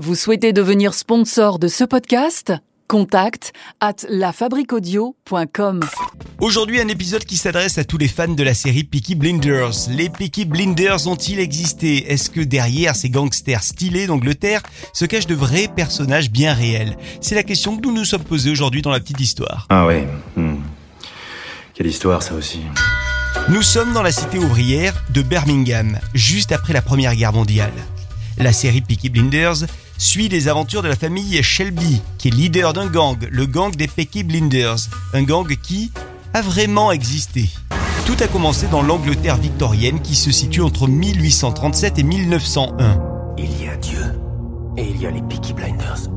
Vous souhaitez devenir sponsor de ce podcast? Contact at lafabriquaudio.com. Aujourd'hui, un épisode qui s'adresse à tous les fans de la série Peaky Blinders. Les Peaky Blinders ont-ils existé? Est-ce que derrière ces gangsters stylés d'Angleterre se cachent de vrais personnages bien réels? C'est la question que nous nous sommes posés aujourd'hui dans la petite histoire. Ah ouais. hmm. Quelle histoire ça aussi. Nous sommes dans la cité ouvrière de Birmingham, juste après la Première Guerre mondiale. La série Peaky Blinders suit les aventures de la famille Shelby, qui est leader d'un gang, le gang des Peaky Blinders, un gang qui a vraiment existé. Tout a commencé dans l'Angleterre victorienne qui se situe entre 1837 et 1901. Il y a Dieu et il y a les Peaky Blinders.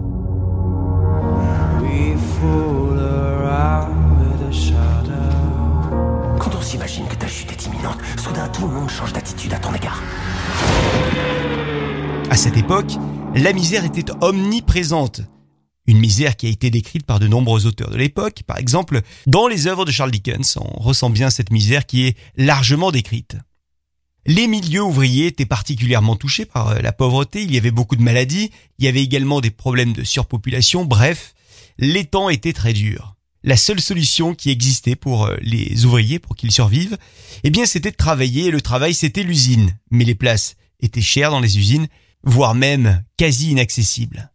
Quand on s'imagine que ta chute est imminente, soudain tout le monde change d'attitude à ton égard. À cette époque, la misère était omniprésente. Une misère qui a été décrite par de nombreux auteurs de l'époque. Par exemple, dans les œuvres de Charles Dickens, on ressent bien cette misère qui est largement décrite. Les milieux ouvriers étaient particulièrement touchés par euh, la pauvreté, il y avait beaucoup de maladies, il y avait également des problèmes de surpopulation, bref, les temps étaient très durs. La seule solution qui existait pour euh, les ouvriers, pour qu'ils survivent, eh bien c'était de travailler, et le travail c'était l'usine. Mais les places étaient chères dans les usines, voire même quasi inaccessibles.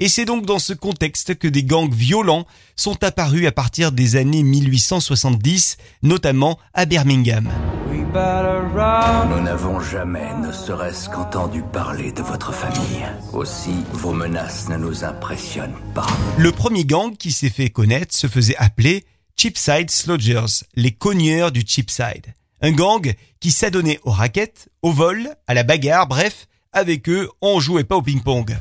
Et c'est donc dans ce contexte que des gangs violents sont apparus à partir des années 1870, notamment à Birmingham. Nous n'avons jamais, ne serait-ce qu'entendu parler de votre famille. Aussi, vos menaces ne nous impressionnent pas. Le premier gang qui s'est fait connaître se faisait appeler Cheapside Slodgers, les cogneurs du Cheapside. Un gang qui s'adonnait aux raquettes, au vol, à la bagarre, bref, avec eux, on jouait pas au ping-pong.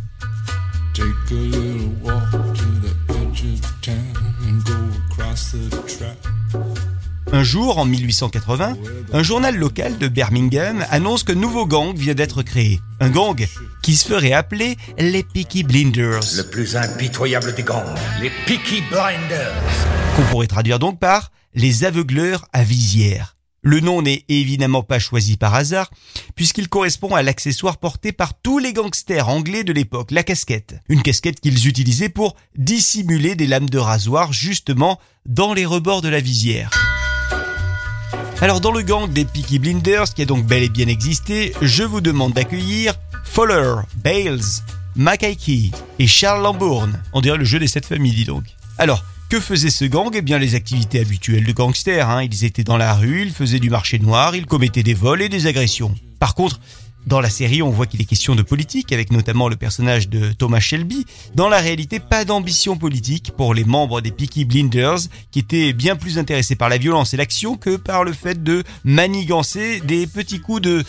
Take a little walk to the edge of town and go across the track. Un jour, en 1880, un journal local de Birmingham annonce qu'un nouveau gang vient d'être créé. Un gang qui se ferait appeler les Peaky Blinders, Le plus impitoyable des gangs, les Peaky Blinders. qu'on pourrait traduire donc par les aveugleurs à visière. Le nom n'est évidemment pas choisi par hasard, puisqu'il correspond à l'accessoire porté par tous les gangsters anglais de l'époque, la casquette. Une casquette qu'ils utilisaient pour dissimuler des lames de rasoir justement dans les rebords de la visière. Alors dans le gang des Peaky Blinders, qui a donc bel et bien existé, je vous demande d'accueillir Fowler, Bales, Mackay et Charles Lambourne. On dirait le jeu des sept familles, dis donc. Alors, que faisait ce gang Eh bien les activités habituelles de gangsters. Hein. Ils étaient dans la rue, ils faisaient du marché noir, ils commettaient des vols et des agressions. Par contre, dans la série, on voit qu'il est question de politique, avec notamment le personnage de Thomas Shelby. Dans la réalité, pas d'ambition politique pour les membres des Peaky Blinders, qui étaient bien plus intéressés par la violence et l'action que par le fait de manigancer des petits coups de,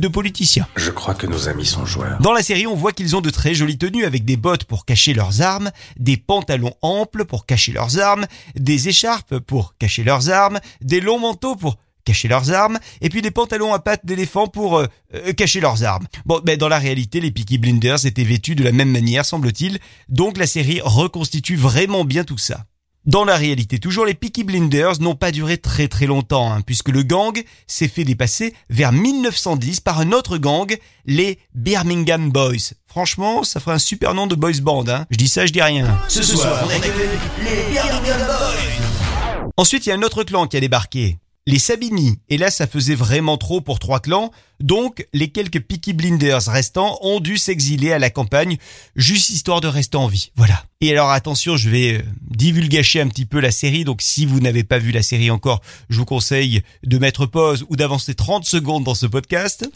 de politiciens. Je crois que nos amis sont joueurs. Dans la série, on voit qu'ils ont de très jolies tenues avec des bottes pour cacher leurs armes, des pantalons amples pour cacher leurs armes, des écharpes pour cacher leurs armes, des longs manteaux pour cacher leurs armes, et puis des pantalons à pattes d'éléphant pour euh, euh, cacher leurs armes. Bon, ben dans la réalité, les Peaky Blinders étaient vêtus de la même manière, semble-t-il, donc la série reconstitue vraiment bien tout ça. Dans la réalité, toujours les Peaky Blinders n'ont pas duré très très longtemps, hein, puisque le gang s'est fait dépasser vers 1910 par un autre gang, les Birmingham Boys. Franchement, ça ferait un super nom de boys band. Hein. Je dis ça, je dis rien. Ce soir, on les Birmingham Boys. Ensuite, il y a un autre clan qui a débarqué. Les Sabini. Et là, ça faisait vraiment trop pour trois clans. Donc, les quelques Peaky Blinders restants ont dû s'exiler à la campagne, juste histoire de rester en vie. Voilà. Et alors, attention, je vais euh, divulgacher un petit peu la série. Donc, si vous n'avez pas vu la série encore, je vous conseille de mettre pause ou d'avancer 30 secondes dans ce podcast.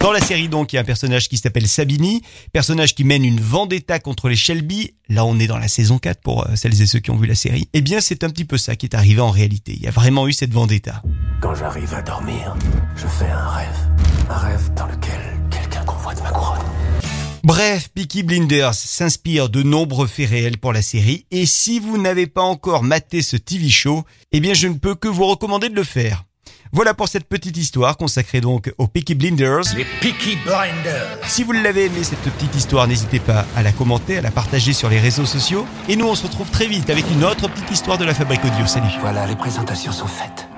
Dans la série donc, il y a un personnage qui s'appelle Sabini, personnage qui mène une vendetta contre les Shelby. Là, on est dans la saison 4 pour euh, celles et ceux qui ont vu la série. Eh bien, c'est un petit peu ça qui est arrivé en réalité. Il y a vraiment eu cette vendetta. Quand j'arrive à dormir, je fais un rêve. Un rêve dans lequel quelqu'un convoite ma couronne. Bref, Peaky Blinders s'inspire de nombreux faits réels pour la série et si vous n'avez pas encore maté ce TV show, eh bien je ne peux que vous recommander de le faire. Voilà pour cette petite histoire consacrée donc aux Peaky Blinders. Les Peaky Blinders. Si vous l'avez aimé cette petite histoire, n'hésitez pas à la commenter, à la partager sur les réseaux sociaux. Et nous on se retrouve très vite avec une autre petite histoire de la Fabrique Audio. Salut Voilà, les présentations sont faites.